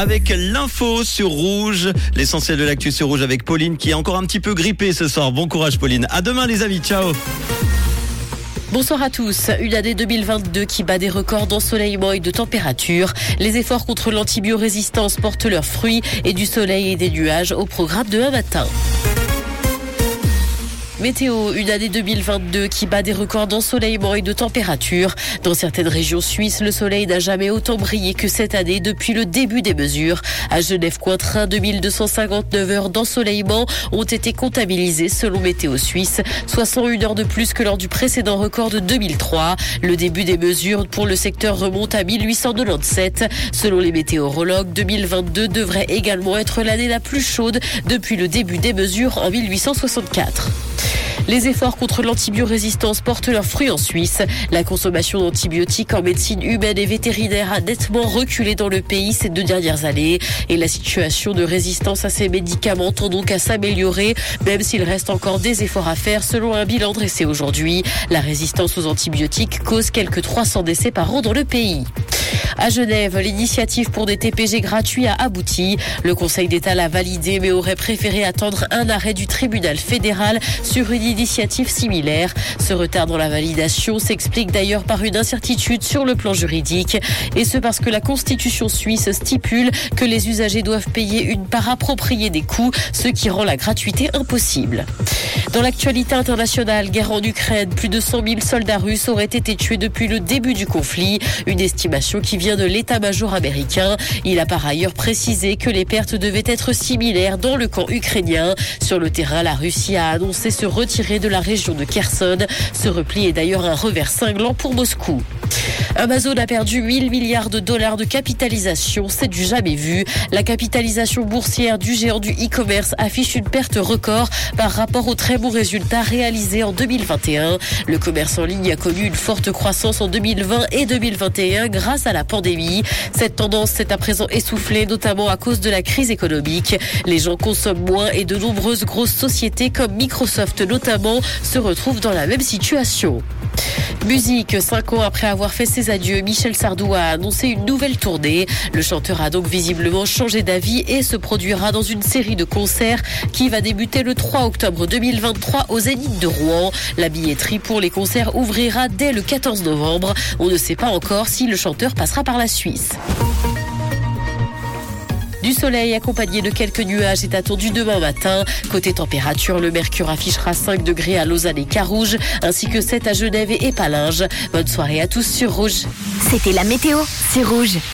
avec l'info sur Rouge. L'essentiel de l'actu sur Rouge avec Pauline qui est encore un petit peu grippée ce soir. Bon courage Pauline. À demain les amis. Ciao. Bonsoir à tous. Une année 2022 qui bat des records d'ensoleillement et de température. Les efforts contre l'antibiorésistance portent leurs fruits et du soleil et des nuages au programme de un matin. Météo, une année 2022 qui bat des records d'ensoleillement et de température. Dans certaines régions suisses, le soleil n'a jamais autant brillé que cette année depuis le début des mesures. À Genève-Cointrin, 2259 heures d'ensoleillement ont été comptabilisées selon Météo Suisse, 61 heures de plus que lors du précédent record de 2003. Le début des mesures pour le secteur remonte à 1897. Selon les météorologues, 2022 devrait également être l'année la plus chaude depuis le début des mesures en 1864. Les efforts contre l'antibiorésistance portent leurs fruits en Suisse. La consommation d'antibiotiques en médecine humaine et vétérinaire a nettement reculé dans le pays ces deux dernières années. Et la situation de résistance à ces médicaments tend donc à s'améliorer, même s'il reste encore des efforts à faire selon un bilan dressé aujourd'hui. La résistance aux antibiotiques cause quelques 300 décès par an dans le pays. À Genève, l'initiative pour des TPG gratuits a abouti. Le Conseil d'État l'a validé mais aurait préféré attendre un arrêt du tribunal fédéral sur une initiative similaire. Ce retard dans la validation s'explique d'ailleurs par une incertitude sur le plan juridique et ce parce que la Constitution suisse stipule que les usagers doivent payer une part appropriée des coûts, ce qui rend la gratuité impossible. Dans l'actualité internationale, guerre en Ukraine, plus de 100 000 soldats russes auraient été tués depuis le début du conflit, une estimation qui vient de l'état-major américain. Il a par ailleurs précisé que les pertes devaient être similaires dans le camp ukrainien. Sur le terrain, la Russie a annoncé se retirer de la région de Kherson. Ce repli est d'ailleurs un revers cinglant pour Moscou. Amazon a perdu 1000 milliards de dollars de capitalisation, c'est du jamais vu. La capitalisation boursière du géant du e-commerce affiche une perte record par rapport aux très bons résultats réalisés en 2021. Le commerce en ligne a connu une forte croissance en 2020 et 2021 grâce à la pandémie. Cette tendance s'est à présent essoufflée, notamment à cause de la crise économique. Les gens consomment moins et de nombreuses grosses sociétés comme Microsoft notamment se retrouvent dans la même situation. Musique, cinq ans après avoir fait ses adieux, Michel Sardou a annoncé une nouvelle tournée. Le chanteur a donc visiblement changé d'avis et se produira dans une série de concerts qui va débuter le 3 octobre 2023 au Zénith de Rouen. La billetterie pour les concerts ouvrira dès le 14 novembre. On ne sait pas encore si le chanteur passera par la Suisse. Du soleil accompagné de quelques nuages est attendu demain matin. Côté température, le mercure affichera 5 degrés à Lausanne et Carouge, ainsi que 7 à Genève et Palinges. Bonne soirée à tous sur Rouge. C'était la météo, c'est Rouge.